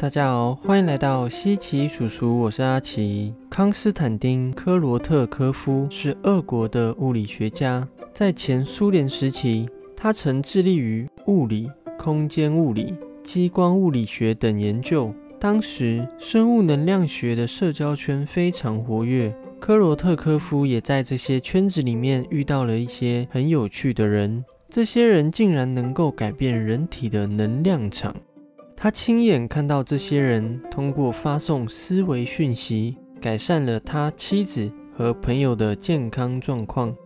大家好，欢迎来到西奇叔叔，我是阿奇。康斯坦丁·科罗特科夫是俄国的物理学家，在前苏联时期，他曾致力于物理、空间物理、激光物理学等研究。当时，生物能量学的社交圈非常活跃，科罗特科夫也在这些圈子里面遇到了一些很有趣的人。这些人竟然能够改变人体的能量场。他亲眼看到这些人通过发送思维讯息，改善了他妻子和朋友的健康状况。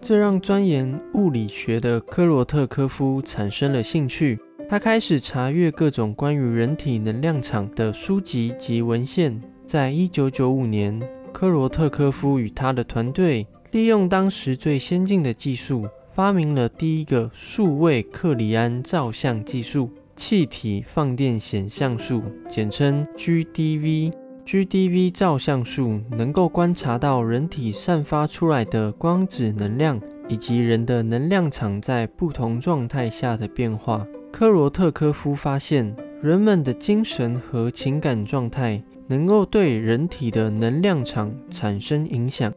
这让钻研物理学的科罗特科夫产生了兴趣。他开始查阅各种关于人体能量场的书籍及文献。在一九九五年，科罗特科夫与他的团队利用当时最先进的技术，发明了第一个数位克里安照相技术。气体放电显像术，简称 GDV。GDV 照相术能够观察到人体散发出来的光子能量，以及人的能量场在不同状态下的变化。科罗特科夫发现，人们的精神和情感状态能够对人体的能量场产生影响。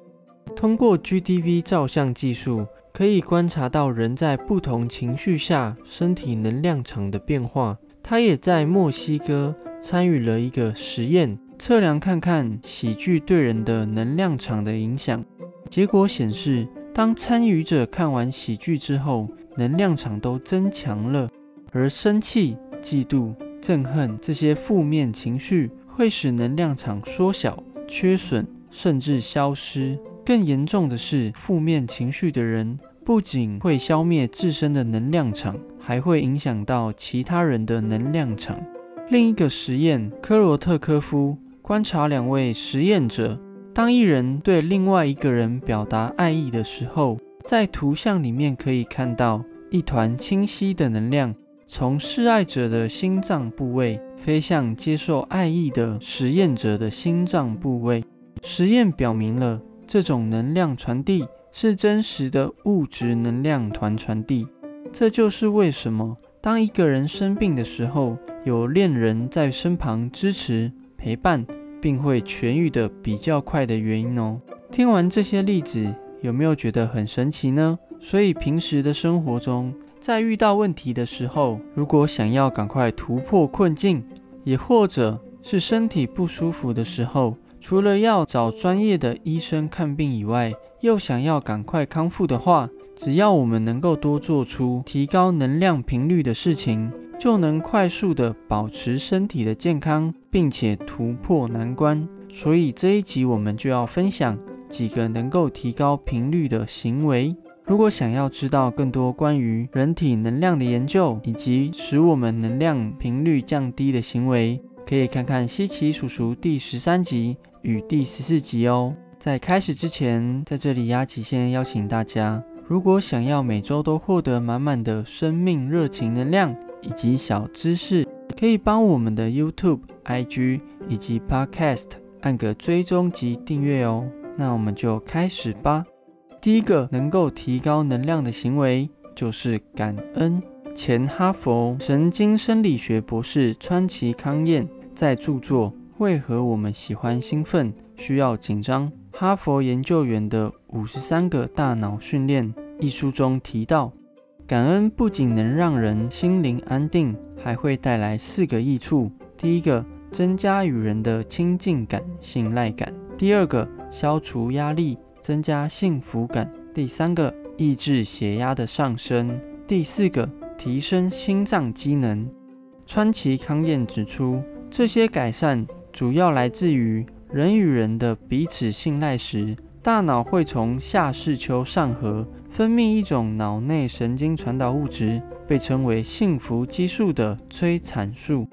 通过 GDV 照相技术。可以观察到人在不同情绪下身体能量场的变化。他也在墨西哥参与了一个实验，测量看看喜剧对人的能量场的影响。结果显示，当参与者看完喜剧之后，能量场都增强了。而生气、嫉妒、憎恨这些负面情绪会使能量场缩小、缺损，甚至消失。更严重的是，负面情绪的人不仅会消灭自身的能量场，还会影响到其他人的能量场。另一个实验，科罗特科夫观察两位实验者，当一人对另外一个人表达爱意的时候，在图像里面可以看到一团清晰的能量从示爱者的心脏部位飞向接受爱意的实验者的心脏部位。实验表明了。这种能量传递是真实的物质能量团传递，这就是为什么当一个人生病的时候，有恋人在身旁支持陪伴，并会痊愈的比较快的原因哦。听完这些例子，有没有觉得很神奇呢？所以平时的生活中，在遇到问题的时候，如果想要赶快突破困境，也或者是身体不舒服的时候，除了要找专业的医生看病以外，又想要赶快康复的话，只要我们能够多做出提高能量频率的事情，就能快速的保持身体的健康，并且突破难关。所以这一集我们就要分享几个能够提高频率的行为。如果想要知道更多关于人体能量的研究，以及使我们能量频率降低的行为，可以看看西奇叔叔第十三集。与第十四集哦，在开始之前，在这里阿奇先邀请大家，如果想要每周都获得满满的生命热情能量以及小知识，可以帮我们的 YouTube、IG 以及 Podcast 按个追踪及订阅哦。那我们就开始吧。第一个能够提高能量的行为就是感恩。前哈佛神经生理学博士川崎康彦在著作。为何我们喜欢兴奋？需要紧张？哈佛研究员的五十三个大脑训练一书中提到，感恩不仅能让人心灵安定，还会带来四个益处：第一个，增加与人的亲近感、信赖感；第二个，消除压力，增加幸福感；第三个，抑制血压的上升；第四个，提升心脏机能。川崎康彦指出，这些改善。主要来自于人与人的彼此信赖时，大脑会从下视丘上核分泌一种脑内神经传导物质，被称为幸福激素的催产素。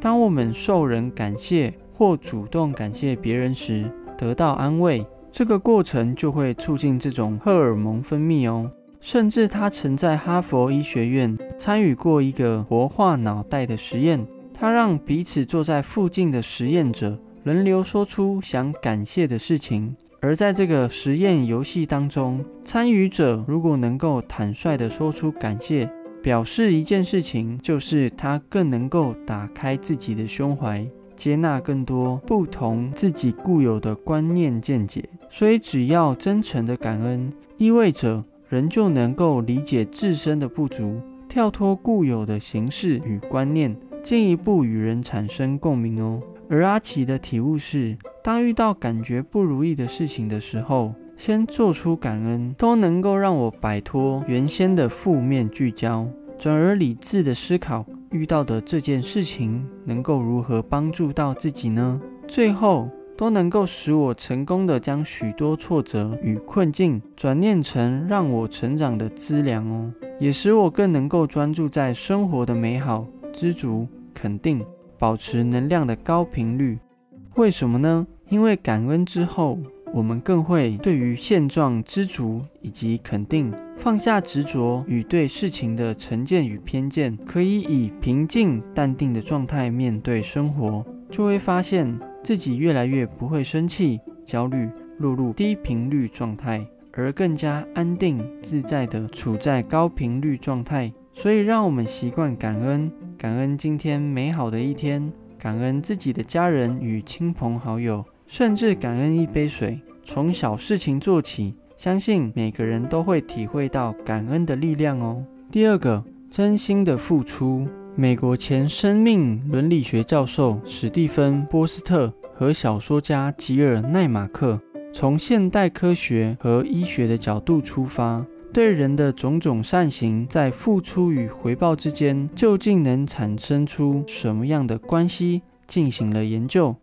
当我们受人感谢或主动感谢别人时，得到安慰，这个过程就会促进这种荷尔蒙分泌哦。甚至他曾在哈佛医学院参与过一个活化脑袋的实验。他让彼此坐在附近的实验者轮流说出想感谢的事情，而在这个实验游戏当中，参与者如果能够坦率地说出感谢，表示一件事情就是他更能够打开自己的胸怀，接纳更多不同自己固有的观念见解。所以，只要真诚的感恩，意味着人就能够理解自身的不足，跳脱固有的形式与观念，进一步与人产生共鸣哦。而阿奇的体悟是，当遇到感觉不如意的事情的时候，先做出感恩，都能够让我摆脱原先的负面聚焦，转而理智的思考遇到的这件事情能够如何帮助到自己呢？最后都能够使我成功的将许多挫折与困境转念成让我成长的资粮哦，也使我更能够专注在生活的美好、知足、肯定。保持能量的高频率，为什么呢？因为感恩之后，我们更会对于现状知足以及肯定，放下执着与对事情的成见与偏见，可以以平静淡定的状态面对生活，就会发现自己越来越不会生气、焦虑，落入低频率状态，而更加安定自在的处在高频率状态。所以，让我们习惯感恩。感恩今天美好的一天，感恩自己的家人与亲朋好友，甚至感恩一杯水。从小事情做起，相信每个人都会体会到感恩的力量哦。第二个，真心的付出。美国前生命伦理学教授史蒂芬·波斯特和小说家吉尔·奈马克，从现代科学和医学的角度出发。对人的种种善行，在付出与回报之间，究竟能产生出什么样的关系？进行了研究。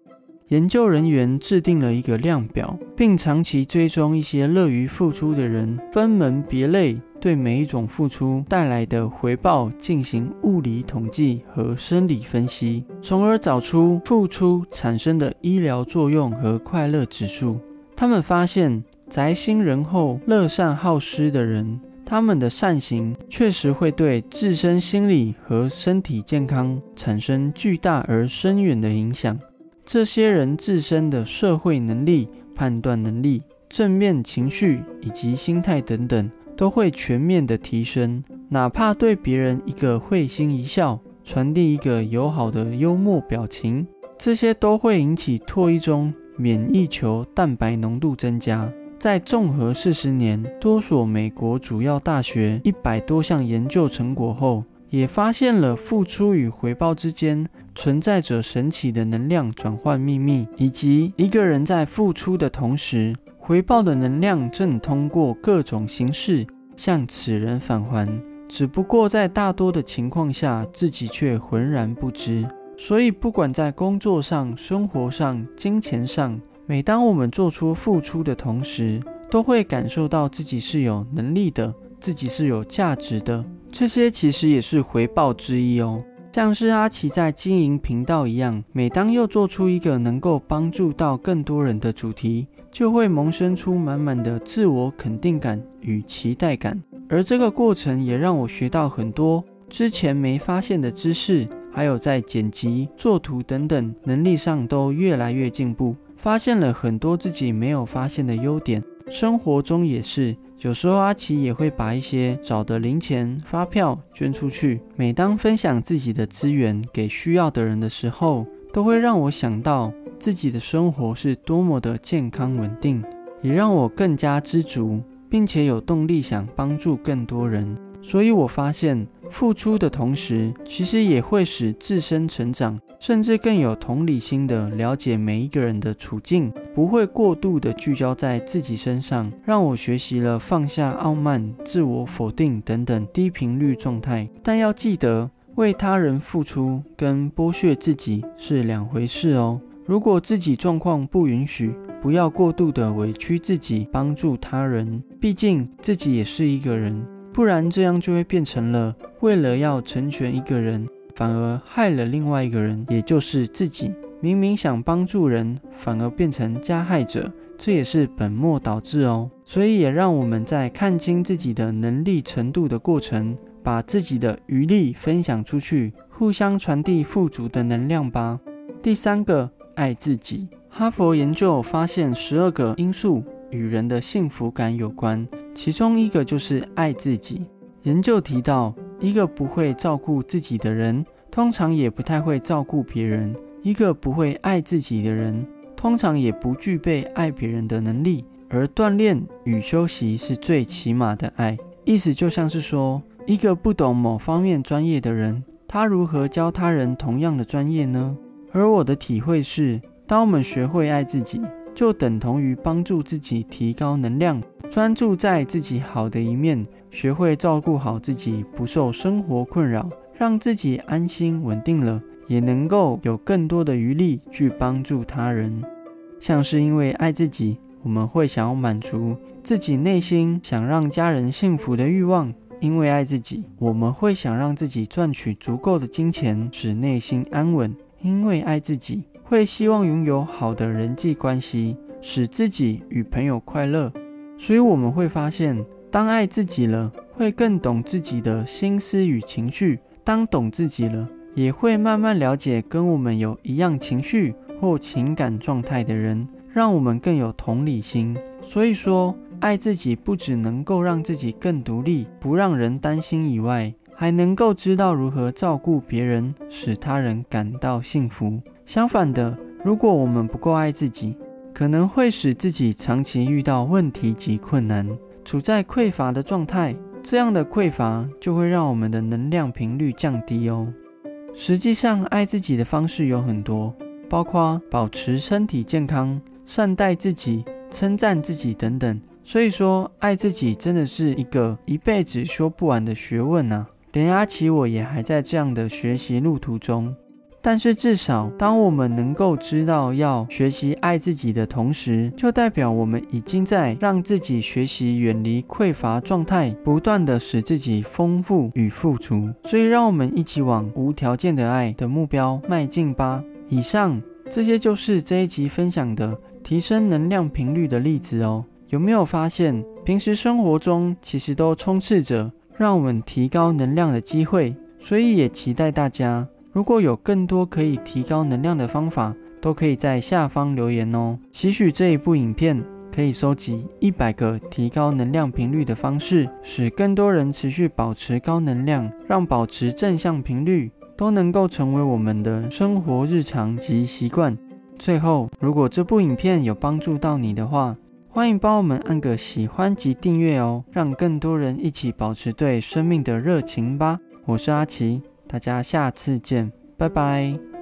研究人员制定了一个量表，并长期追踪一些乐于付出的人，分门别类，对每一种付出带来的回报进行物理统计和生理分析，从而找出付出产生的医疗作用和快乐指数。他们发现。宅心仁厚、乐善好施的人，他们的善行确实会对自身心理和身体健康产生巨大而深远的影响。这些人自身的社会能力、判断能力、正面情绪以及心态等等，都会全面的提升。哪怕对别人一个会心一笑，传递一个友好的幽默表情，这些都会引起唾液中免疫球蛋白浓度增加。在综合四十年多所美国主要大学一百多项研究成果后，也发现了付出与回报之间存在着神奇的能量转换秘密，以及一个人在付出的同时，回报的能量正通过各种形式向此人返还，只不过在大多的情况下，自己却浑然不知。所以，不管在工作上、生活上、金钱上，每当我们做出付出的同时，都会感受到自己是有能力的，自己是有价值的。这些其实也是回报之一哦。像是阿奇在经营频道一样，每当又做出一个能够帮助到更多人的主题，就会萌生出满满的自我肯定感与期待感。而这个过程也让我学到很多之前没发现的知识，还有在剪辑、作图等等能力上都越来越进步。发现了很多自己没有发现的优点，生活中也是。有时候阿奇也会把一些找的零钱、发票捐出去。每当分享自己的资源给需要的人的时候，都会让我想到自己的生活是多么的健康稳定，也让我更加知足，并且有动力想帮助更多人。所以我发现，付出的同时，其实也会使自身成长。甚至更有同理心的了解每一个人的处境，不会过度的聚焦在自己身上，让我学习了放下傲慢、自我否定等等低频率状态。但要记得，为他人付出跟剥削自己是两回事哦。如果自己状况不允许，不要过度的委屈自己，帮助他人。毕竟自己也是一个人，不然这样就会变成了为了要成全一个人。反而害了另外一个人，也就是自己。明明想帮助人，反而变成加害者，这也是本末倒置哦。所以也让我们在看清自己的能力程度的过程，把自己的余力分享出去，互相传递富足的能量吧。第三个，爱自己。哈佛研究发现，十二个因素与人的幸福感有关，其中一个就是爱自己。研究提到。一个不会照顾自己的人，通常也不太会照顾别人；一个不会爱自己的人，通常也不具备爱别人的能力。而锻炼与休息是最起码的爱。意思就像是说，一个不懂某方面专业的人，他如何教他人同样的专业呢？而我的体会是，当我们学会爱自己，就等同于帮助自己提高能量，专注在自己好的一面，学会照顾好自己，不受生活困扰，让自己安心稳定了，也能够有更多的余力去帮助他人。像是因为爱自己，我们会想要满足自己内心想让家人幸福的欲望。因为爱自己，我们会想让自己赚取足够的金钱，使内心安稳。因为爱自己，会希望拥有好的人际关系，使自己与朋友快乐。所以我们会发现，当爱自己了，会更懂自己的心思与情绪。当懂自己了，也会慢慢了解跟我们有一样情绪或情感状态的人，让我们更有同理心。所以说。爱自己不只能够让自己更独立，不让人担心以外，还能够知道如何照顾别人，使他人感到幸福。相反的，如果我们不够爱自己，可能会使自己长期遇到问题及困难，处在匮乏的状态。这样的匮乏就会让我们的能量频率降低哦。实际上，爱自己的方式有很多，包括保持身体健康、善待自己、称赞自己等等。所以说，爱自己真的是一个一辈子说不完的学问啊。连阿奇我也还在这样的学习路途中。但是至少，当我们能够知道要学习爱自己的同时，就代表我们已经在让自己学习远离匮乏状态，不断的使自己丰富与富足。所以，让我们一起往无条件的爱的目标迈进吧。以上这些就是这一集分享的提升能量频率的例子哦。有没有发现，平时生活中其实都充斥着让我们提高能量的机会？所以也期待大家，如果有更多可以提高能量的方法，都可以在下方留言哦。期许这一部影片可以收集一百个提高能量频率的方式，使更多人持续保持高能量，让保持正向频率都能够成为我们的生活日常及习惯。最后，如果这部影片有帮助到你的话，欢迎帮我们按个喜欢及订阅哦，让更多人一起保持对生命的热情吧。我是阿奇，大家下次见，拜拜。